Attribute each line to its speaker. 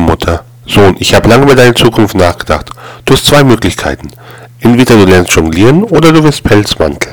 Speaker 1: Mutter. Sohn, ich habe lange über deine Zukunft nachgedacht. Du hast zwei Möglichkeiten. Entweder du lernst jonglieren oder du wirst Pelzmantel.